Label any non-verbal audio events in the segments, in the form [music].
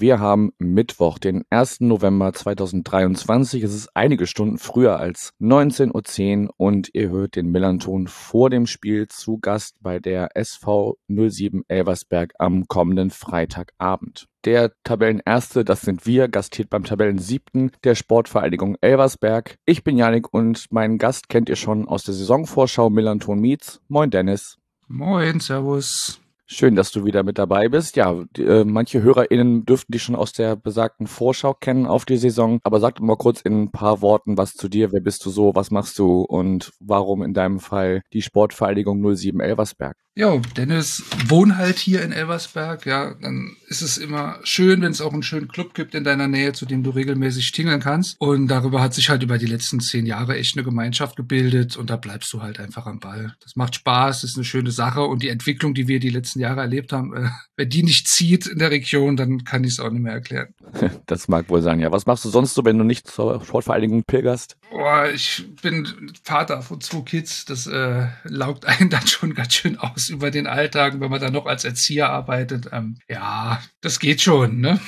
wir haben Mittwoch, den 1. November 2023. Es ist einige Stunden früher als 19.10 Uhr und ihr hört den Millanton vor dem Spiel zu Gast bei der SV 07 Elversberg am kommenden Freitagabend. Der Tabellenerste, das sind wir, gastiert beim Tabellensiebten der Sportvereinigung Elversberg. Ich bin Janik und meinen Gast kennt ihr schon aus der Saisonvorschau Millanton Meets. Moin Dennis. Moin, Servus. Schön, dass du wieder mit dabei bist. Ja, die, äh, manche HörerInnen dürften dich schon aus der besagten Vorschau kennen auf die Saison. Aber sag doch mal kurz in ein paar Worten was zu dir. Wer bist du so? Was machst du? Und warum in deinem Fall die Sportvereinigung 07 Elversberg? Ja, Dennis wohnt halt hier in Elversberg. Ja, dann ist es immer schön, wenn es auch einen schönen Club gibt in deiner Nähe, zu dem du regelmäßig tingeln kannst. Und darüber hat sich halt über die letzten zehn Jahre echt eine Gemeinschaft gebildet und da bleibst du halt einfach am Ball. Das macht Spaß, ist eine schöne Sache und die Entwicklung, die wir die letzten Jahre erlebt haben, äh, wenn die nicht zieht in der Region, dann kann ich es auch nicht mehr erklären. [laughs] Das mag wohl sein, ja. Was machst du sonst so, wenn du nicht zur Sportvereinigung pilgerst? Boah, ich bin Vater von zwei Kids. Das äh, laugt einen dann schon ganz schön aus über den Alltag, wenn man dann noch als Erzieher arbeitet. Ähm, ja, das geht schon, ne?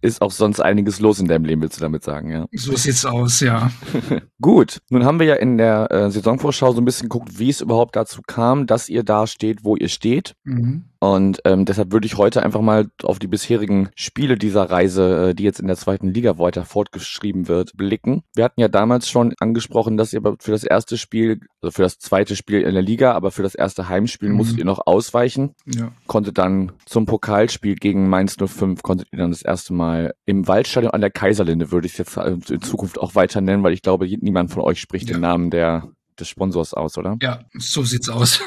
Ist auch sonst einiges los in deinem Leben, willst du damit sagen, ja? So sieht's aus, ja. [laughs] Gut, nun haben wir ja in der äh, Saisonvorschau so ein bisschen geguckt, wie es überhaupt dazu kam, dass ihr da steht, wo ihr steht. Mhm. Und ähm, deshalb würde ich heute einfach mal auf die bisherigen Spiele dieser Reise, äh, die jetzt in der zweiten Liga weiter fortgeschrieben wird, blicken. Wir hatten ja damals schon angesprochen, dass ihr für das erste Spiel, also für das zweite Spiel in der Liga, aber für das erste Heimspiel mhm. musstet ihr noch ausweichen. Ja. Konntet dann zum Pokalspiel gegen Mainz 05, konntet ihr dann das erste Mal im Waldstadion an der Kaiserlinde, würde ich es jetzt äh, in Zukunft auch weiter nennen, weil ich glaube, niemand von euch spricht ja. den Namen der des Sponsors aus, oder? Ja, so sieht's aus.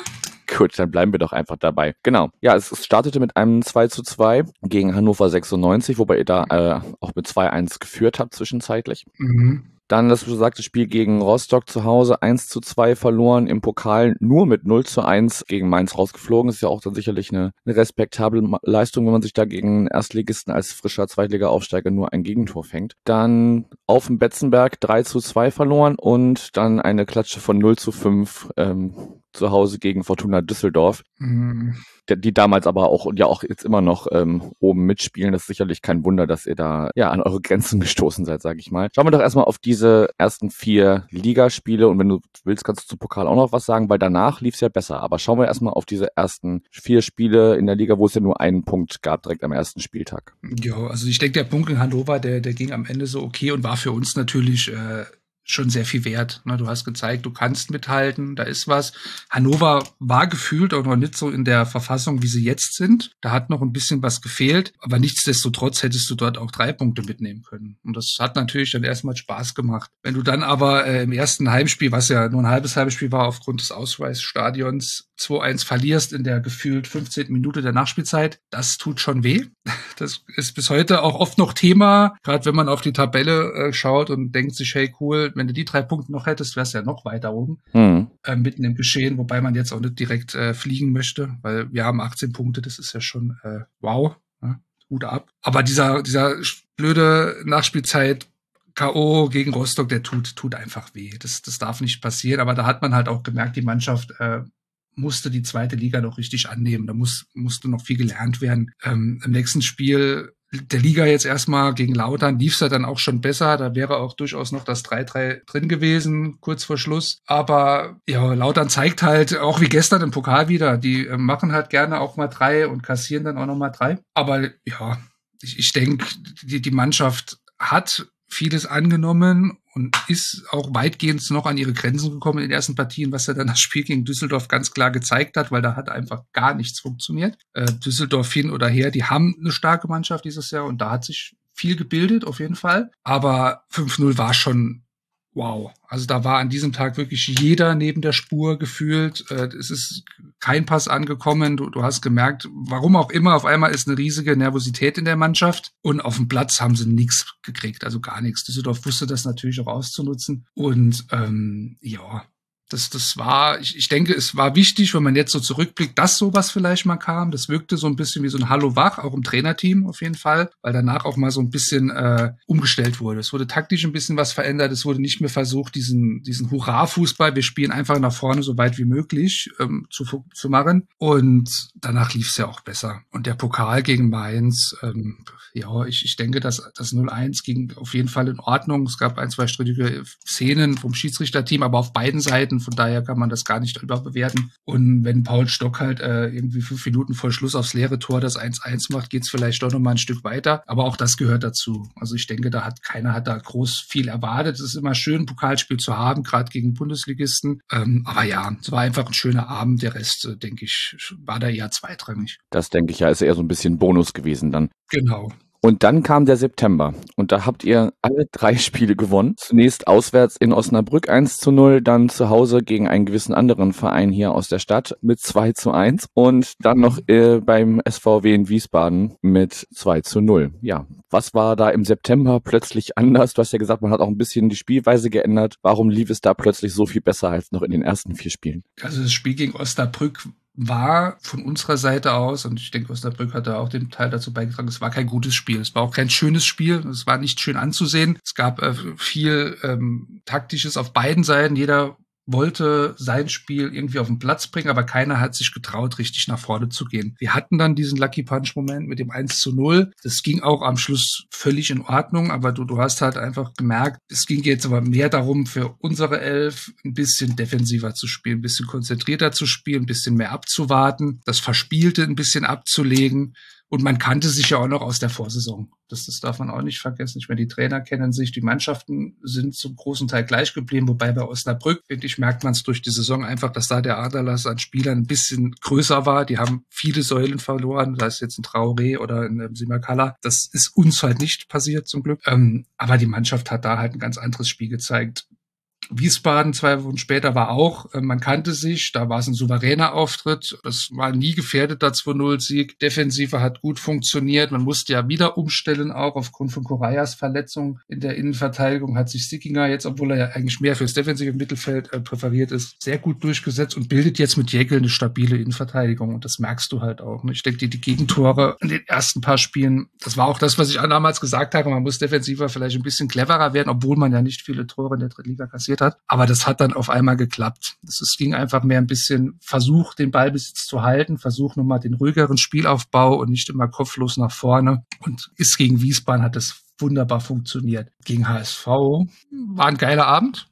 Gut, dann bleiben wir doch einfach dabei. Genau. Ja, es startete mit einem 2 zu 2 gegen Hannover 96, wobei ihr da äh, auch mit 2-1 geführt habt zwischenzeitlich. Mhm. Dann das besagte Spiel gegen Rostock zu Hause 1 zu 2 verloren, im Pokal nur mit 0 zu 1 gegen Mainz rausgeflogen. Ist ja auch dann sicherlich eine, eine respektable Leistung, wenn man sich da gegen Erstligisten als frischer Zweitliga-Aufsteiger nur ein Gegentor fängt. Dann auf dem Betzenberg 3 zu 2 verloren und dann eine Klatsche von 0 zu 5 ähm, zu Hause gegen Fortuna Düsseldorf. Mhm die damals aber auch und ja auch jetzt immer noch ähm, oben mitspielen. Das ist sicherlich kein Wunder, dass ihr da ja an eure Grenzen [laughs] gestoßen seid, sage ich mal. Schauen wir doch erstmal auf diese ersten vier Ligaspiele und wenn du willst, kannst du zum Pokal auch noch was sagen, weil danach lief es ja besser. Aber schauen wir erstmal auf diese ersten vier Spiele in der Liga, wo es ja nur einen Punkt gab, direkt am ersten Spieltag. Ja, also ich denke, der Punkt in Hannover, der, der ging am Ende so okay und war für uns natürlich äh, schon sehr viel wert. Ne? Du hast gezeigt, du kannst mithalten, da ist was. Hannover war gefühlt auch noch nicht so in der Verfassung, wie sie jetzt sind. Da hat noch ein bisschen was gefehlt, aber nichtsdestotrotz hättest du dort auch drei Punkte mitnehmen können. Und das hat natürlich dann erstmal Spaß gemacht. Wenn du dann aber äh, im ersten Heimspiel, was ja nur ein halbes Heimspiel war aufgrund des Ausweisstadions, 2-1 verlierst in der gefühlt 15. Minute der Nachspielzeit, das tut schon weh. [laughs] Das ist bis heute auch oft noch Thema, gerade wenn man auf die Tabelle äh, schaut und denkt sich, hey cool, wenn du die drei Punkte noch hättest, wärst du ja noch weiter oben, mhm. äh, mitten im Geschehen, wobei man jetzt auch nicht direkt äh, fliegen möchte, weil wir haben 18 Punkte, das ist ja schon äh, wow, ne? Hut ab. Aber dieser, dieser blöde Nachspielzeit K.O. gegen Rostock, der tut, tut einfach weh. Das, das darf nicht passieren. Aber da hat man halt auch gemerkt, die Mannschaft äh, musste die zweite Liga noch richtig annehmen. Da muss, musste noch viel gelernt werden. Ähm, Im nächsten Spiel der Liga jetzt erstmal gegen Lautern lief es ja dann auch schon besser. Da wäre auch durchaus noch das 3-3 drin gewesen, kurz vor Schluss. Aber ja, Lautern zeigt halt, auch wie gestern im Pokal wieder, die äh, machen halt gerne auch mal drei und kassieren dann auch noch mal drei. Aber ja, ich, ich denke, die, die Mannschaft hat vieles angenommen und ist auch weitgehend noch an ihre Grenzen gekommen in den ersten Partien, was ja dann das Spiel gegen Düsseldorf ganz klar gezeigt hat, weil da hat einfach gar nichts funktioniert. Äh, Düsseldorf hin oder her, die haben eine starke Mannschaft dieses Jahr und da hat sich viel gebildet auf jeden Fall. Aber 5-0 war schon wow. Also da war an diesem Tag wirklich jeder neben der Spur gefühlt. Äh, es ist kein Pass angekommen. Du, du hast gemerkt, warum auch immer, auf einmal ist eine riesige Nervosität in der Mannschaft. Und auf dem Platz haben sie nichts gekriegt, also gar nichts. Düsseldorf wusste das natürlich auch auszunutzen. Und ähm, ja, Das, das war, ich, ich denke, es war wichtig, wenn man jetzt so zurückblickt, dass sowas vielleicht mal kam. Das wirkte so ein bisschen wie so ein Hallo wach, auch im Trainerteam auf jeden Fall, weil danach auch mal so ein bisschen äh, umgestellt wurde. Es wurde taktisch ein bisschen was verändert. Es wurde nicht mehr versucht, diesen, diesen Hurra-Fußball, wir spielen einfach nach vorne so weit wie möglich ähm, zu, zu machen. Und danach lief es ja auch besser. Und der Pokal gegen Mainz, ähm, ja, ich, ich denke, dass das 0-1 ging auf jeden Fall in Ordnung. Es gab ein, zwei strittige Szenen vom Schiedsrichterteam, aber auf beiden Seiten. Von daher kann man das gar nicht überbewerten. Und wenn Paul Stock halt äh, irgendwie fünf Minuten vor Schluss aufs leere Tor das 1-1 macht, geht's vielleicht doch noch mal ein Stück weiter. Aber auch das gehört dazu. Also ich denke, da hat keiner hat da groß viel erwartet. Es ist immer schön, ein Pokalspiel zu haben, gerade gegen Bundesligisten. Ähm, aber ja, es war einfach ein schöner Abend. Der Rest, äh, denke ich, war da eher zweitrangig. Das denke ich ja, ist eher so ein bisschen Bonus gewesen dann. Genau. Und dann kam der September und da habt ihr alle drei [laughs] Spiele gewonnen. Zunächst auswärts in Osnabrück 1 zu 0, dann zu Hause gegen einen gewissen anderen Verein hier aus der Stadt mit 2 zu 1 und dann noch äh, beim SVW in Wiesbaden mit 2 zu 0. Ja, was war da im September plötzlich anders? Du hast ja gesagt, man hat auch ein bisschen die Spielweise geändert. Warum lief es da plötzlich so viel besser als noch in den ersten vier Spielen? Also das Spiel gegen Osnabrück war von unserer Seite aus, und ich denke, Osnabrück hat da auch den Teil dazu beigetragen, es war kein gutes Spiel. Es war auch kein schönes Spiel. Es war nicht schön anzusehen. Es gab äh, viel ähm, Taktisches auf beiden Seiten. Jeder wollte sein Spiel irgendwie auf den Platz bringen, aber keiner hat sich getraut, richtig nach vorne zu gehen. Wir hatten dann diesen Lucky Punch Moment mit dem 1 zu 0. Das ging auch am Schluss völlig in Ordnung, aber du, du hast halt einfach gemerkt, es ging jetzt aber mehr darum, für unsere Elf ein bisschen defensiver zu spielen, ein bisschen konzentrierter zu spielen, ein bisschen mehr abzuwarten, das Verspielte ein bisschen abzulegen. Und man kannte sich ja auch noch aus der Vorsaison. Das, das darf man auch nicht vergessen. Ich meine, die Trainer kennen sich, die Mannschaften sind zum großen Teil gleich geblieben, wobei bei Osnabrück, finde ich, merkt man es durch die Saison einfach, dass da der Aderlass an Spielern ein bisschen größer war. Die haben viele Säulen verloren, da ist jetzt ein Traoré oder ein Simakala. Das ist uns halt nicht passiert, zum Glück. Ähm, aber die Mannschaft hat da halt ein ganz anderes Spiel gezeigt. Wiesbaden zwei Wochen später war auch, äh, man kannte sich, da war es ein souveräner Auftritt, es war nie gefährdeter 2-0-Sieg, Defensive hat gut funktioniert, man musste ja wieder umstellen, auch aufgrund von Korayas Verletzung in der Innenverteidigung hat sich Sickinger jetzt, obwohl er ja eigentlich mehr fürs defensive Mittelfeld äh, präferiert ist, sehr gut durchgesetzt und bildet jetzt mit Jäckel eine stabile Innenverteidigung und das merkst du halt auch. Ne? Ich denke, die, die Gegentore in den ersten paar Spielen, das war auch das, was ich damals gesagt habe, man muss defensiver vielleicht ein bisschen cleverer werden, obwohl man ja nicht viele Tore in der Drittliga kassiert passiert hat. Aber das hat dann auf einmal geklappt. Es ging einfach mehr ein bisschen Versuch, den Ballbesitz zu halten, Versuch nochmal den ruhigeren Spielaufbau und nicht immer kopflos nach vorne. Und ist gegen Wiesbaden hat das wunderbar funktioniert. Gegen HSV war ein geiler Abend.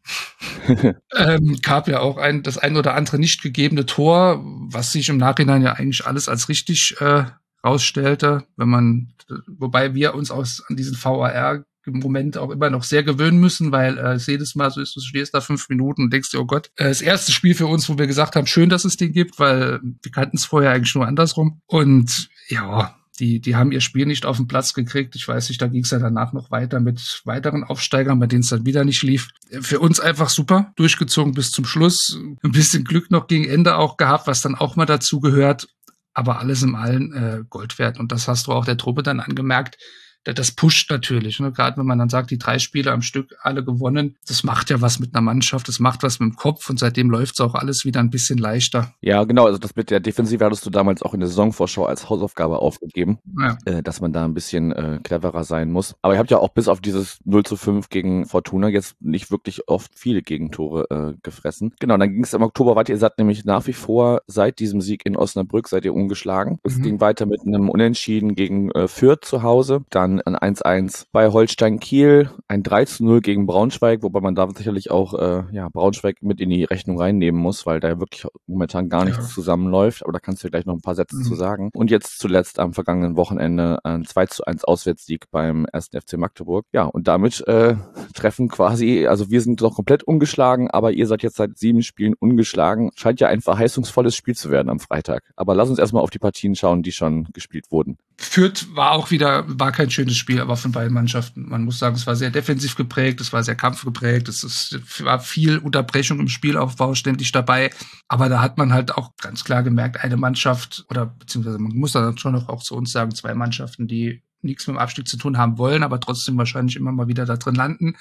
[laughs] ähm, gab ja auch ein, das ein oder andere nicht gegebene Tor, was sich im Nachhinein ja eigentlich alles als richtig äh, rausstellte, wenn man, wobei wir uns aus an diesen VAR im Moment auch immer noch sehr gewöhnen müssen, weil äh, es jedes Mal so ist, du stehst da fünf Minuten und denkst dir, oh Gott, äh, das erste Spiel für uns, wo wir gesagt haben, schön, dass es den gibt, weil wir kannten es vorher eigentlich nur andersrum. Und ja, die, die haben ihr Spiel nicht auf den Platz gekriegt. Ich weiß nicht, da ging es ja danach noch weiter mit weiteren Aufsteigern, bei denen es dann wieder nicht lief. Für uns einfach super, durchgezogen bis zum Schluss. Ein bisschen Glück noch gegen Ende auch gehabt, was dann auch mal dazu gehört. Aber alles im Allen äh, Gold wert. Und das hast du auch der Truppe dann angemerkt das pusht natürlich. Ne? Gerade wenn man dann sagt, die drei Spiele am Stück alle gewonnen, das macht ja was mit einer Mannschaft, das macht was mit dem Kopf und seitdem läuft es auch alles wieder ein bisschen leichter. Ja, genau. Also das mit der Defensive hattest du damals auch in der Saisonvorschau als Hausaufgabe aufgegeben, ja. äh, dass man da ein bisschen äh, cleverer sein muss. Aber ihr habt ja auch bis auf dieses 0 zu 5 gegen Fortuna jetzt nicht wirklich oft viele Gegentore äh, gefressen. Genau, dann ging es im Oktober weiter. Ihr seid nämlich nach wie vor seit diesem Sieg in Osnabrück seid ihr ungeschlagen. Es mhm. ging weiter mit einem Unentschieden gegen äh, Fürth zu Hause. Dann dann ein 1-1 bei Holstein Kiel, ein 3-0 gegen Braunschweig, wobei man da sicherlich auch äh, ja, Braunschweig mit in die Rechnung reinnehmen muss, weil da wirklich momentan gar nichts ja. zusammenläuft. Aber da kannst du gleich noch ein paar Sätze mhm. zu sagen. Und jetzt zuletzt am vergangenen Wochenende ein 2 1 Auswärtssieg beim 1. FC Magdeburg. Ja, und damit äh, treffen quasi, also wir sind noch komplett ungeschlagen, aber ihr seid jetzt seit sieben Spielen ungeschlagen. Scheint ja ein verheißungsvolles Spiel zu werden am Freitag. Aber lass uns erstmal auf die Partien schauen, die schon gespielt wurden. Fürth war auch wieder, war kein schönes Spiel, aber von beiden Mannschaften. Man muss sagen, es war sehr defensiv geprägt, es war sehr kampfgeprägt, es ist, war viel Unterbrechung im Spielaufbau ständig dabei. Aber da hat man halt auch ganz klar gemerkt, eine Mannschaft oder beziehungsweise man muss dann schon noch auch zu uns sagen, zwei Mannschaften, die nichts mit dem Abstieg zu tun haben wollen, aber trotzdem wahrscheinlich immer mal wieder da drin landen.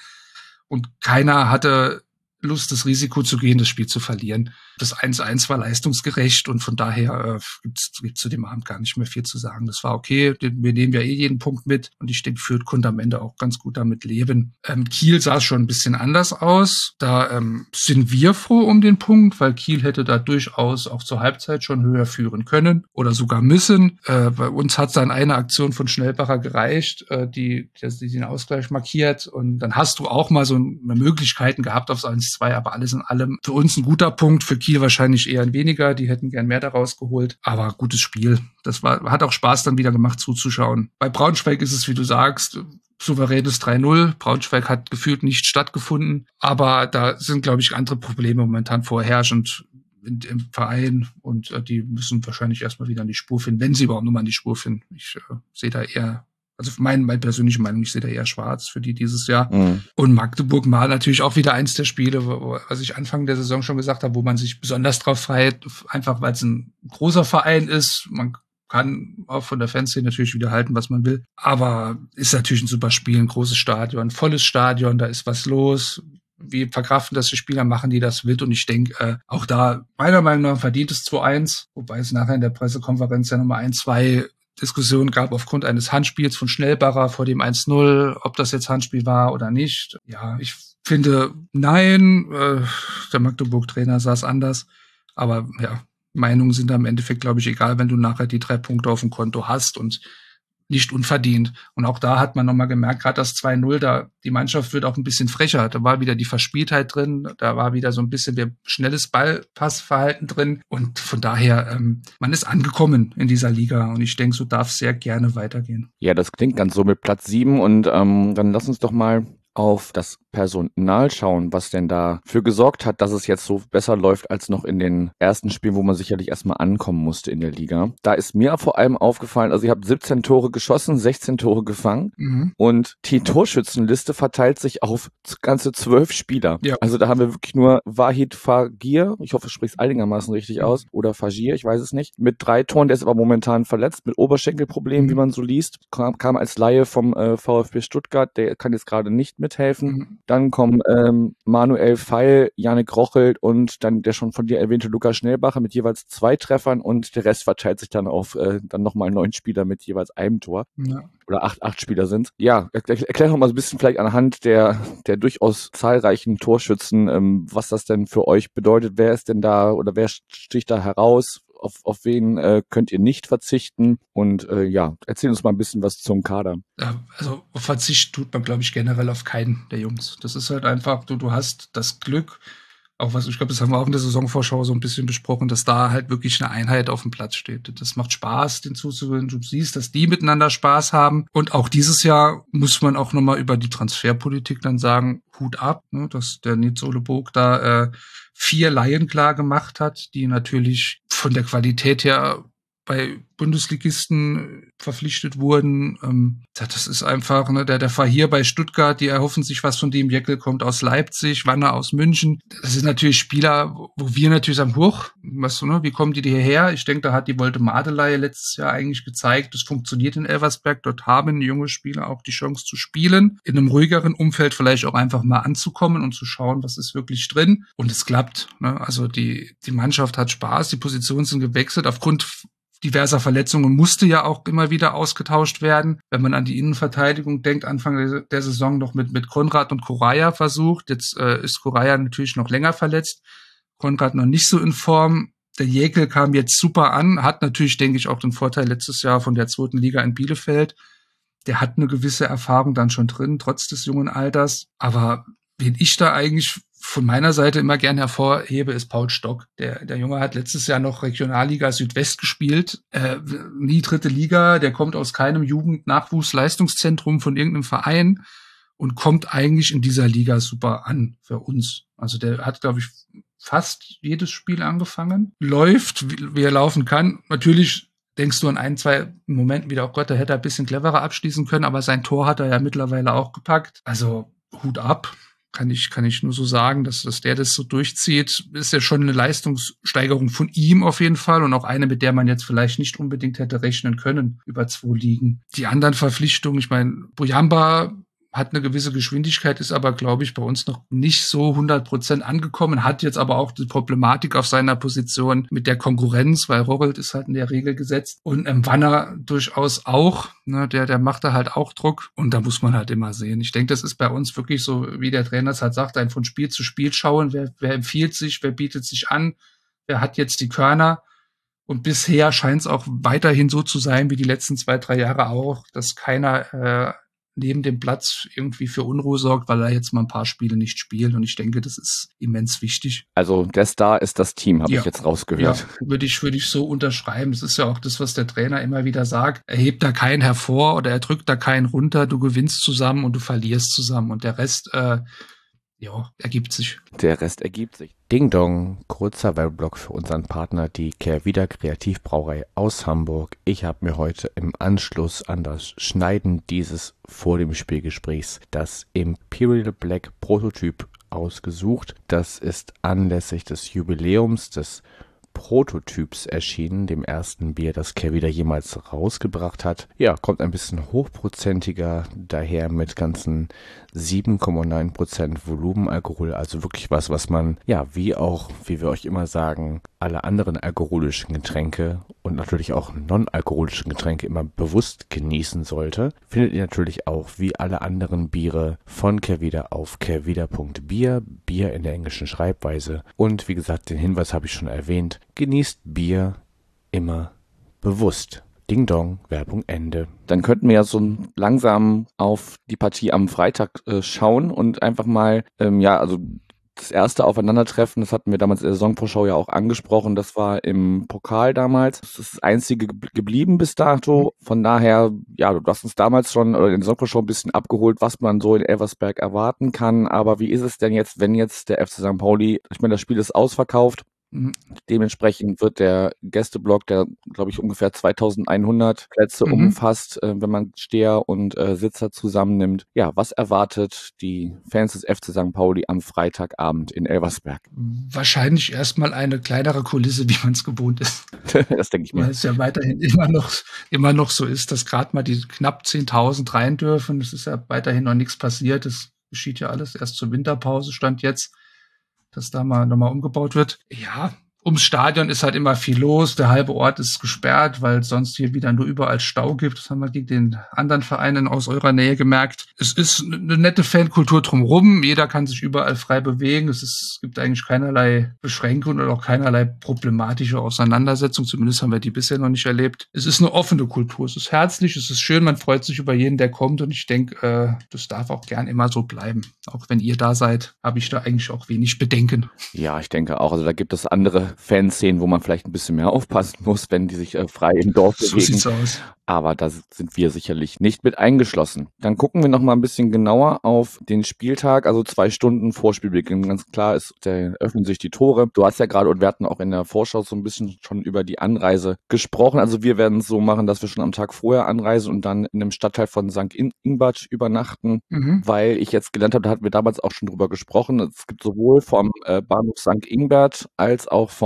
Und keiner hatte Lust, das Risiko zu gehen, das Spiel zu verlieren. Das 1-1 war leistungsgerecht und von daher äh, gibt's gibt's zu dem Abend gar nicht mehr viel zu sagen. Das war okay. Wir nehmen ja eh jeden Punkt mit und ich denke, Fürth konnte am Ende auch ganz gut damit leben. Ähm, Kiel sah schon ein bisschen anders aus. Da ähm, sind wir froh um den Punkt, weil Kiel hätte da durchaus auch zur Halbzeit schon höher führen können oder sogar müssen. Äh, bei uns hat dann eine Aktion von Schnellbacher gereicht, äh, die, die den Ausgleich markiert und dann hast du auch mal so Möglichkeiten gehabt aufs 1-2, aber alles in allem für uns ein guter Punkt, für Kiel wahrscheinlich eher ein weniger, die hätten gern mehr daraus geholt, aber gutes Spiel. Das war, hat auch Spaß dann wieder gemacht zuzuschauen. Bei Braunschweig ist es, wie du sagst, souveränes 3-0. Braunschweig hat gefühlt nicht stattgefunden, aber da sind, glaube ich, andere Probleme momentan vorherrschend im Verein und äh, die müssen wahrscheinlich erstmal wieder an die Spur finden, wenn sie überhaupt nur mal an die Spur finden. Ich äh, sehe da eher also mein, meine persönliche Meinung, ich sehe da eher schwarz für die dieses Jahr. Mhm. Und Magdeburg war natürlich auch wieder eins der Spiele, wo, was ich Anfang der Saison schon gesagt habe, wo man sich besonders drauf freut, einfach weil es ein großer Verein ist. Man kann auch von der Fanszene natürlich wieder halten, was man will. Aber ist natürlich ein super Spiel, ein großes Stadion, ein volles Stadion, da ist was los. Wie verkraften das die Spieler, machen die das mit? Und ich denke, äh, auch da meiner Meinung nach verdient es 2-1, wobei es nachher in der Pressekonferenz ja nochmal ein, zwei Diskussion gab aufgrund eines Handspiels von Schnellbacher vor dem 1-0, ob das jetzt Handspiel war oder nicht. Ja, ich finde, nein, äh, der Magdeburg-Trainer es anders. Aber ja, Meinungen sind am Endeffekt, glaube ich, egal, wenn du nachher die drei Punkte auf dem Konto hast und nicht unverdient. Und auch da hat man nochmal gemerkt, gerade das 2-0, da die Mannschaft wird auch ein bisschen frecher. Da war wieder die Verspieltheit drin, da war wieder so ein bisschen der schnelles Ballpassverhalten drin. Und von daher, ähm, man ist angekommen in dieser Liga und ich denke, so darf es sehr gerne weitergehen. Ja, das klingt ganz so mit Platz sieben und ähm, dann lass uns doch mal auf das Personal schauen, was denn da für gesorgt hat, dass es jetzt so besser läuft als noch in den ersten Spielen, wo man sicherlich erstmal ankommen musste in der Liga. Da ist mir vor allem aufgefallen, also ihr habt 17 Tore geschossen, 16 Tore gefangen mhm. und die Torschützenliste verteilt sich auf ganze zwölf Spieler. Ja. Also da haben wir wirklich nur Wahid Fagir, ich hoffe, ich sprich's einigermaßen richtig mhm. aus, oder Fagir, ich weiß es nicht, mit drei Toren, der ist aber momentan verletzt, mit Oberschenkelproblemen, mhm. wie man so liest, kam, kam als Laie vom äh, VfB Stuttgart, der kann jetzt gerade nicht mithelfen. Dann kommen ähm, Manuel Feil, Janik Rochelt und dann der schon von dir erwähnte Lukas Schnellbacher mit jeweils zwei Treffern und der Rest verteilt sich dann auf äh, dann nochmal neun Spieler mit jeweils einem Tor. Ja. Oder acht, acht Spieler sind. Ja, erklär, erklär noch mal so ein bisschen vielleicht anhand der, der durchaus zahlreichen Torschützen, ähm, was das denn für euch bedeutet. Wer ist denn da oder wer sticht da heraus? Auf, auf wen äh, könnt ihr nicht verzichten? Und äh, ja, erzähl uns mal ein bisschen was zum Kader. Also Verzicht tut man, glaube ich, generell auf keinen der Jungs. Das ist halt einfach, du, du hast das Glück, auch was, ich glaube, das haben wir auch in der Saisonvorschau so ein bisschen besprochen, dass da halt wirklich eine Einheit auf dem Platz steht. Das macht Spaß, den zuzusehen. Du siehst, dass die miteinander Spaß haben. Und auch dieses Jahr muss man auch nochmal über die Transferpolitik dann sagen, Hut ab, ne, dass der Nils Oleburg da äh, vier Laien klar gemacht hat, die natürlich von der Qualität her bei Bundesligisten verpflichtet wurden. Ähm, das ist einfach, ne, der, der Fahir bei Stuttgart, die erhoffen sich was von dem. Jeckel kommt aus Leipzig, Wanner aus München. Das sind natürlich Spieler, wo wir natürlich sagen, hoch, was, ne, wie kommen die hierher? Ich denke, da hat die Wolte Madelei letztes Jahr eigentlich gezeigt, das funktioniert in Elversberg. Dort haben junge Spieler auch die Chance zu spielen, in einem ruhigeren Umfeld vielleicht auch einfach mal anzukommen und zu schauen, was ist wirklich drin. Und es klappt. Ne? Also die, die Mannschaft hat Spaß, die Positionen sind gewechselt aufgrund diverser Verletzungen musste ja auch immer wieder ausgetauscht werden. Wenn man an die Innenverteidigung denkt, Anfang der Saison noch mit, mit Konrad und Koraya versucht. Jetzt äh, ist Koraya natürlich noch länger verletzt. Konrad noch nicht so in Form. Der Jäkel kam jetzt super an, hat natürlich, denke ich, auch den Vorteil letztes Jahr von der zweiten Liga in Bielefeld. Der hat eine gewisse Erfahrung dann schon drin, trotz des jungen Alters. Aber wen ich da eigentlich von meiner Seite immer gern hervorhebe, ist Paul Stock. Der, der Junge hat letztes Jahr noch Regionalliga Südwest gespielt, äh, nie dritte Liga, der kommt aus keinem Jugendnachwuchsleistungszentrum von irgendeinem Verein und kommt eigentlich in dieser Liga super an für uns. Also der hat, glaube ich, fast jedes Spiel angefangen, läuft, wie, wie er laufen kann. Natürlich denkst du an ein, zwei Momenten wieder, oh Gott, da hätte er ein bisschen cleverer abschließen können, aber sein Tor hat er ja mittlerweile auch gepackt. Also Hut ab kann ich, kann ich nur so sagen, dass, dass der das so durchzieht, ist ja schon eine Leistungssteigerung von ihm auf jeden Fall und auch eine, mit der man jetzt vielleicht nicht unbedingt hätte rechnen können über zwei Ligen. Die anderen Verpflichtungen, ich meine, Bojamba hat eine gewisse Geschwindigkeit, ist aber, glaube ich, bei uns noch nicht so 100 Prozent angekommen, hat jetzt aber auch die Problematik auf seiner Position mit der Konkurrenz, weil Robbelt ist halt in der Regel gesetzt und ähm, Wanner durchaus auch, ne, der, der macht da halt auch Druck und da muss man halt immer sehen. Ich denke, das ist bei uns wirklich so, wie der Trainer es halt sagt, ein von Spiel zu Spiel schauen, wer, wer empfiehlt sich, wer bietet sich an, wer hat jetzt die Körner und bisher scheint es auch weiterhin so zu sein, wie die letzten zwei, drei Jahre auch, dass keiner äh, neben dem Platz irgendwie für Unruhe sorgt, weil er jetzt mal ein paar Spiele nicht spielt. Und ich denke, das ist immens wichtig. Also der Star ist das Team, habe ja. ich jetzt rausgehört. Ja, würde ich, würde ich so unterschreiben. Das ist ja auch das, was der Trainer immer wieder sagt. Er hebt da keinen hervor oder er drückt da keinen runter. Du gewinnst zusammen und du verlierst zusammen. Und der Rest, äh, ja, ergibt sich. Der Rest ergibt sich. Ding Dong, kurzer Werbeblock für unseren Partner, die Kehrwieder Kreativbrauerei aus Hamburg. Ich habe mir heute im Anschluss an das Schneiden dieses vor dem Spielgesprächs das Imperial Black Prototyp ausgesucht. Das ist anlässlich des Jubiläums des Prototyps erschienen, dem ersten Bier, das Kehrwieder jemals rausgebracht hat. Ja, kommt ein bisschen hochprozentiger daher mit ganzen 7,9% Volumenalkohol, also wirklich was, was man, ja, wie auch, wie wir euch immer sagen, alle anderen alkoholischen Getränke und natürlich auch non-alkoholischen Getränke immer bewusst genießen sollte, findet ihr natürlich auch wie alle anderen Biere von Kervida auf kervida.bier, Bier in der englischen Schreibweise. Und wie gesagt, den Hinweis habe ich schon erwähnt, genießt Bier immer bewusst. Ding Dong, Werbung Ende. Dann könnten wir ja so langsam auf die Partie am Freitag äh, schauen und einfach mal, ähm, ja, also das erste Aufeinandertreffen, das hatten wir damals in der Saisonvorschau ja auch angesprochen, das war im Pokal damals. Das ist das einzige geblieben bis dato. Von daher, ja, du hast uns damals schon oder in der Saisonvorschau ein bisschen abgeholt, was man so in Elversberg erwarten kann. Aber wie ist es denn jetzt, wenn jetzt der FC St. Pauli, ich meine, das Spiel ist ausverkauft. Dementsprechend wird der Gästeblock, der glaube ich ungefähr 2100 Plätze mhm. umfasst, äh, wenn man Steher und äh, Sitzer zusammennimmt. Ja, was erwartet die Fans des FC St. Pauli am Freitagabend in Elversberg? Wahrscheinlich erstmal eine kleinere Kulisse, wie man es gewohnt ist. [laughs] das denke ich mir. Weil es ja weiterhin immer noch, immer noch so ist, dass gerade mal die knapp 10.000 rein dürfen. Es ist ja weiterhin noch nichts passiert. Es geschieht ja alles erst zur Winterpause, stand jetzt dass da mal nochmal umgebaut wird. Ja, ums Stadion ist halt immer viel los. Der halbe Ort ist gesperrt, weil es sonst hier wieder nur überall Stau gibt. Das haben wir gegen den anderen Vereinen aus eurer Nähe gemerkt. Es ist eine nette Fankultur drumherum. Jeder kann sich überall frei bewegen. Es, ist, es gibt eigentlich keinerlei Beschränkungen oder auch keinerlei problematische Auseinandersetzung. Zumindest haben wir die bisher noch nicht erlebt. Es ist eine offene Kultur. Es ist herzlich, es ist schön. Man freut sich über jeden, der kommt. Und ich denke, äh, das darf auch gern immer so bleiben. Auch wenn ihr da seid, habe ich da eigentlich auch wenig Bedenken. Ja, ich denke auch. Also da gibt es andere Fanszenen, wo man vielleicht ein bisschen mehr aufpassen [laughs] muss, wenn die sich äh, frei im Dorf bewegen. So sieht's aus. Aber da sind wir sicherlich nicht mit eingeschlossen. Dann gucken wir noch mal ein bisschen genauer auf den Spieltag, also zwei Stunden vor Spielbeginn. Ganz klar ist, da öffnen sich die Tore. Du hast ja gerade und wir hatten auch in der Vorschau so ein bisschen schon über die Anreise gesprochen. Also wir werden es so machen, dass wir schon am Tag vorher anreisen und dann in einem Stadtteil von St. Ingbert übernachten, mhm. weil ich jetzt gelernt habe, da hatten wir damals auch schon drüber gesprochen. Es gibt sowohl vom äh, Bahnhof St. Ingbert als auch vom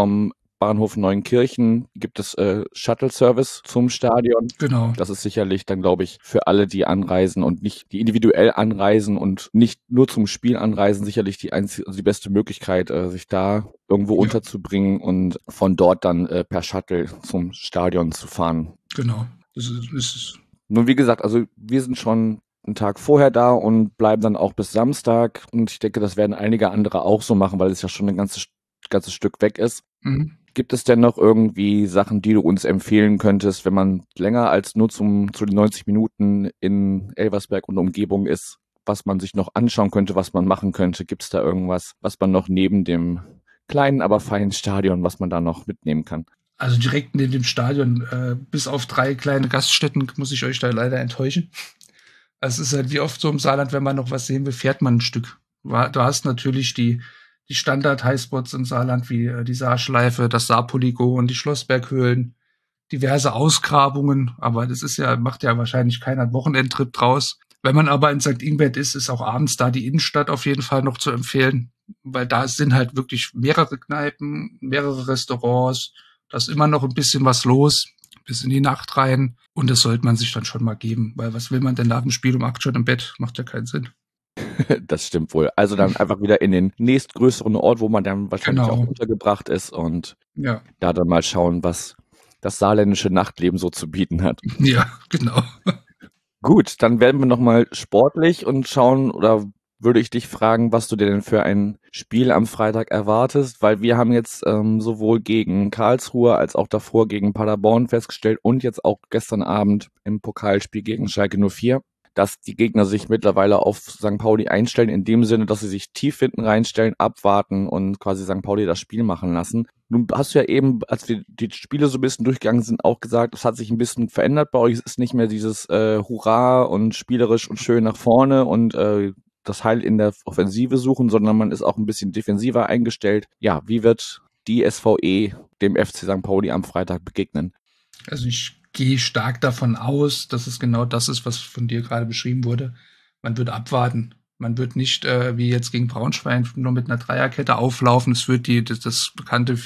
Bahnhof Neunkirchen gibt es äh, Shuttle-Service zum Stadion. Genau. Das ist sicherlich dann, glaube ich, für alle, die anreisen und nicht, die individuell anreisen und nicht nur zum Spiel anreisen, sicherlich die einzige, also die beste Möglichkeit, äh, sich da irgendwo ja. unterzubringen und von dort dann äh, per Shuttle zum Stadion zu fahren. Genau. Das ist, das ist Nun, wie gesagt, also wir sind schon einen Tag vorher da und bleiben dann auch bis Samstag. Und ich denke, das werden einige andere auch so machen, weil es ja schon ein ganzes, ganzes Stück weg ist. Mhm. Gibt es denn noch irgendwie Sachen, die du uns empfehlen könntest, wenn man länger als nur zum, zu den 90 Minuten in Elversberg und Umgebung ist, was man sich noch anschauen könnte, was man machen könnte? Gibt es da irgendwas, was man noch neben dem kleinen, aber feinen Stadion, was man da noch mitnehmen kann? Also direkt neben dem Stadion, äh, bis auf drei kleine Gaststätten, muss ich euch da leider enttäuschen. Es ist halt wie oft so im Saarland, wenn man noch was sehen will, fährt man ein Stück. Du hast natürlich die die Standard-Highspots im Saarland wie äh, die Saarschleife, das Saarpolygon, die Schlossberghöhlen, diverse Ausgrabungen, aber das ist ja, macht ja wahrscheinlich keiner Wochenendtrip draus. Wenn man aber in St. Ingbert ist, ist auch abends da die Innenstadt auf jeden Fall noch zu empfehlen, weil da sind halt wirklich mehrere Kneipen, mehrere Restaurants, da ist immer noch ein bisschen was los. bis in die Nacht rein. Und das sollte man sich dann schon mal geben, weil was will man denn nach dem Spiel um acht schon im Bett? Macht ja keinen Sinn. [laughs] Das stimmt wohl. Also dann einfach wieder in den nächstgrößeren Ort, wo man dann wahrscheinlich genau. auch untergebracht ist und ja. da dann mal schauen, was das saarländische Nachtleben so zu bieten hat. Ja, genau. [laughs] Gut, dann werden wir nochmal sportlich und schauen oder würde ich dich fragen, was du dir denn für ein Spiel am Freitag erwartest, weil wir haben jetzt ähm, sowohl gegen Karlsruhe als auch davor gegen Paderborn festgestellt und jetzt auch gestern Abend im Pokalspiel gegen Schalke 04, dass die Gegner sich mittlerweile auf St. Pauli einstellen, in dem Sinne, dass sie sich tief hinten reinstellen, abwarten und quasi St. Pauli das Spiel machen lassen. Nun hast du ja eben, als wir die Spiele so ein bisschen durchgegangen sind, auch gesagt, es hat sich ein bisschen verändert bei euch. Es ist nicht mehr dieses äh, Hurra und spielerisch und schön nach vorne und äh, das Heil in der Offensive suchen, sondern man ist auch ein bisschen defensiver eingestellt. Ja, wie wird die SVE dem FC St. Pauli am Freitag begegnen? Also ich gehe stark davon aus, dass es genau das ist, was von dir gerade beschrieben wurde. Man wird abwarten. Man wird nicht äh, wie jetzt gegen Braunschwein nur mit einer Dreierkette auflaufen. Es wird die, das, das bekannte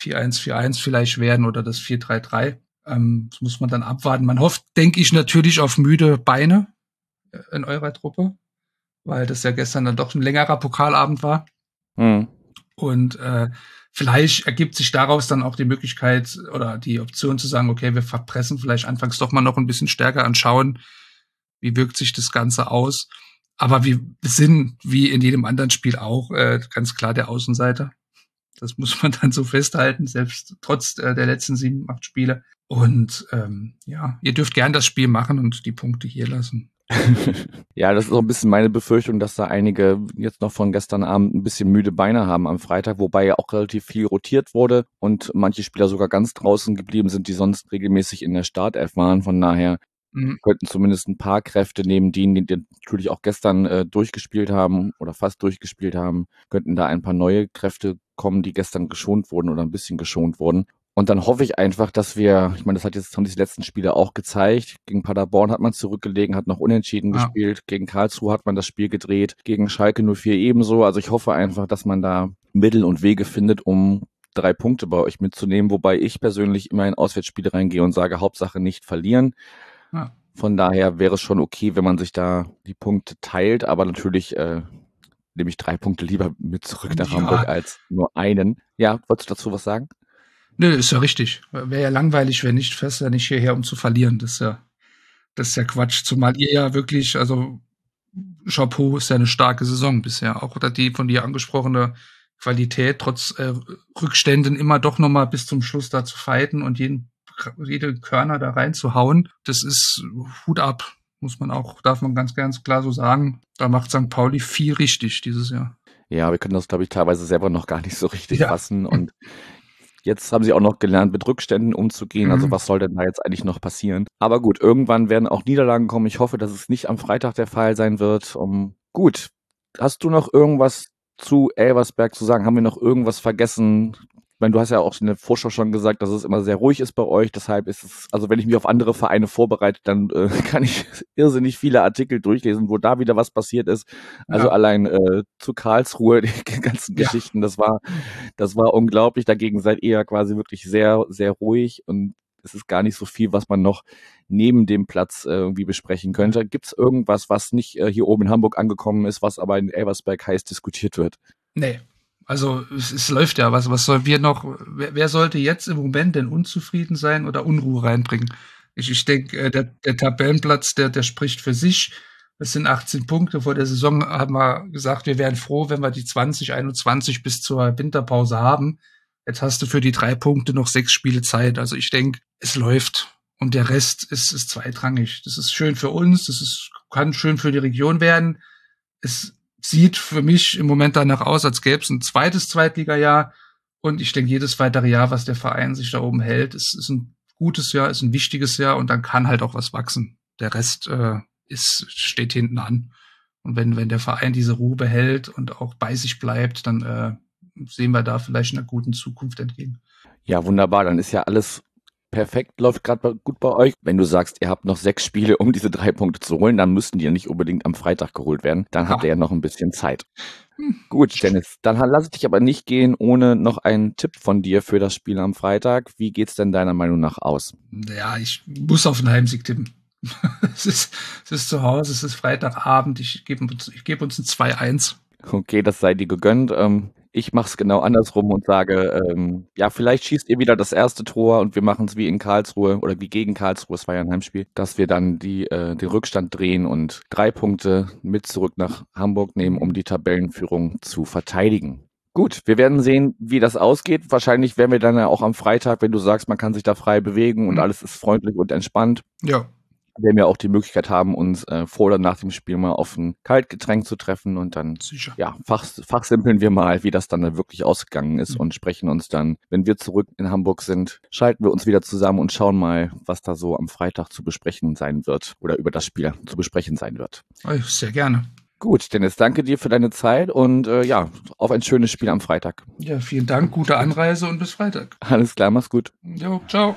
4-1-4-1 vielleicht werden oder das 4-3-3. Ähm, das muss man dann abwarten. Man hofft, denke ich, natürlich auf müde Beine äh, in eurer Truppe weil das ja gestern dann doch ein längerer Pokalabend war. Mhm. Und äh, vielleicht ergibt sich daraus dann auch die Möglichkeit oder die Option zu sagen, okay, wir verpressen vielleicht anfangs doch mal noch ein bisschen stärker anschauen, wie wirkt sich das Ganze aus. Aber wir sind, wie in jedem anderen Spiel auch, äh, ganz klar der Außenseiter. Das muss man [laughs] dann so festhalten, selbst trotz äh, der letzten sieben, acht Spiele. Und ähm, ja, ihr dürft gern das Spiel machen und die Punkte hier lassen. [laughs] ja, das ist so ein bisschen meine Befürchtung, dass da einige jetzt noch von gestern Abend ein bisschen müde Beine haben am Freitag, wobei ja auch relativ viel rotiert wurde und manche Spieler sogar ganz draußen geblieben sind, die sonst regelmäßig in der Startelf waren. Von daher mhm. könnten zumindest ein paar Kräfte neben denen, die natürlich auch gestern äh, durchgespielt haben oder fast durchgespielt haben, könnten da ein paar neue Kräfte kommen, die gestern geschont wurden oder ein bisschen geschont wurden. Und dann hoffe ich einfach, dass wir, ich meine, das hat jetzt, haben die letzten Spiele auch gezeigt. Gegen Paderborn hat man zurückgelegen, hat noch unentschieden ja. gespielt. Gegen Karlsruhe hat man das Spiel gedreht. Gegen Schalke 04 ebenso. Also ich hoffe einfach, dass man da Mittel und Wege findet, um drei Punkte bei euch mitzunehmen. Wobei ich persönlich immer in Auswärtsspiele reingehe und sage, Hauptsache nicht verlieren. Ja. Von daher wäre es schon okay, wenn man sich da die Punkte teilt. Aber natürlich, äh, nehme ich drei Punkte lieber mit zurück nach ja. Hamburg als nur einen. Ja, wolltest du dazu was sagen? Nö, ist ja richtig. Wäre ja langweilig, wenn nicht, fährst ja nicht hierher, um zu verlieren. Das ist ja, das ist ja Quatsch. Zumal ihr ja wirklich, also Chapeau ist ja eine starke Saison bisher. Auch die von dir angesprochene Qualität, trotz äh, Rückständen immer doch nochmal bis zum Schluss da zu fighten und jeden, jede Körner da reinzuhauen. Das ist Hut ab, muss man auch, darf man ganz ganz klar so sagen. Da macht St. Pauli viel richtig dieses Jahr. Ja, wir können das, glaube ich, teilweise selber noch gar nicht so richtig ja. fassen. Und [laughs] Jetzt haben sie auch noch gelernt, mit Rückständen umzugehen. Also mhm. Also was soll denn da jetzt eigentlich noch passieren? Aber gut, irgendwann werden auch Niederlagen kommen. Ich hoffe, dass es nicht am Freitag der Fall sein wird. Um, gut, hast du noch irgendwas zu Elversberg zu sagen? Haben wir noch irgendwas vergessen? Ich meine, du hast ja auch in der Vorschau schon gesagt, dass es immer sehr ruhig ist bei euch. Deshalb ist es, also wenn ich mich auf andere Vereine vorbereite, dann äh, [laughs] kann ich irrsinnig viele Artikel durchlesen, wo da wieder was passiert ist. Also ja. allein äh, zu Karlsruhe, [laughs] die ganzen ja. Geschichten, das war, das war unglaublich. Dagegen seid ihr ja quasi wirklich sehr, sehr ruhig und es ist gar nicht so viel, was man noch neben dem Platz äh, irgendwie besprechen könnte. Gibt es irgendwas, was nicht äh, hier oben in Hamburg angekommen ist, was aber in Elversberg heiß diskutiert wird? Nee, also es, es, läuft ja, was, was soll wir noch, wer, wer, sollte jetzt im Moment denn unzufrieden sein oder Unruhe reinbringen? Ich, ich denke, äh, der, der Tabellenplatz, der, der spricht für sich. Es sind 18 Punkte. Vor der Saison haben wir gesagt, wir wären froh, wenn wir die 2021 bis zur Winterpause haben. Jetzt hast du für die drei Punkte noch sechs Spiele Zeit. Also ich denke, es läuft. Und der Rest ist, ist zweitrangig. Das ist schön für uns. Das ist, kann schön für die Region werden. Es sieht für mich im Moment danach aus, als gäbe es ein zweites Zweitliga-Jahr. Und ich denke, jedes weitere Jahr, was der Verein sich da oben hält, ist, ist ein gutes Jahr, ist ein wichtiges Jahr und dann kann halt auch was wachsen. Der Rest äh, ist, steht hinten an. Und wenn, wenn der Verein diese Ruhe behält und auch bei sich bleibt, dann äh, sehen wir da vielleicht einer guten Zukunft entgegen. Ja, wunderbar. Dann ist ja alles perfekt, läuft gerade gut bei euch. Wenn du sagst, ihr habt noch sechs Spiele, um diese drei Punkte zu holen, dann müssten die ja nicht unbedingt am Freitag geholt werden. Dann habt ihr ja noch ein bisschen Zeit. Hm. Gut, Dennis, dann lass ich dich aber nicht gehen ohne noch einen Tipp von dir für das Spiel am Freitag. Wie geht's denn deiner Meinung nach aus? Ja, ich muss auf einen Heimsieg tippen. [laughs] es, ist, es ist zu Hause, es ist Freitagabend, ich gebe ich geb uns ein 2-1. Okay, das sei dir gegönnt. Ähm, ich mache es genau andersrum und sage, ähm, ja, vielleicht schießt ihr wieder das erste Tor und wir machen es wie in Karlsruhe oder wie gegen Karlsruhe, es war ja ein Heimspiel, dass wir dann die, äh, den Rückstand drehen und drei Punkte mit zurück nach Hamburg nehmen, um die Tabellenführung zu verteidigen. Gut, wir werden sehen, wie das ausgeht. Wahrscheinlich werden wir dann ja auch am Freitag, wenn du sagst, man kann sich da frei bewegen und mhm. alles ist freundlich und entspannt. Ja werden wir auch die Möglichkeit haben, uns äh, vor oder nach dem Spiel mal auf ein Kaltgetränk zu treffen und dann Sicher. ja, fach, fachsimpeln wir mal, wie das dann wirklich ausgegangen ist mhm. und sprechen uns dann, wenn wir zurück in Hamburg sind, schalten wir uns wieder zusammen und schauen mal, was da so am Freitag zu besprechen sein wird oder über das Spiel zu besprechen sein wird. Sehr gerne. Gut, Dennis, danke dir für deine Zeit und äh, ja, auf ein schönes Spiel am Freitag. Ja, vielen Dank, gute Anreise und bis Freitag. Alles klar, mach's gut. Jo, ciao.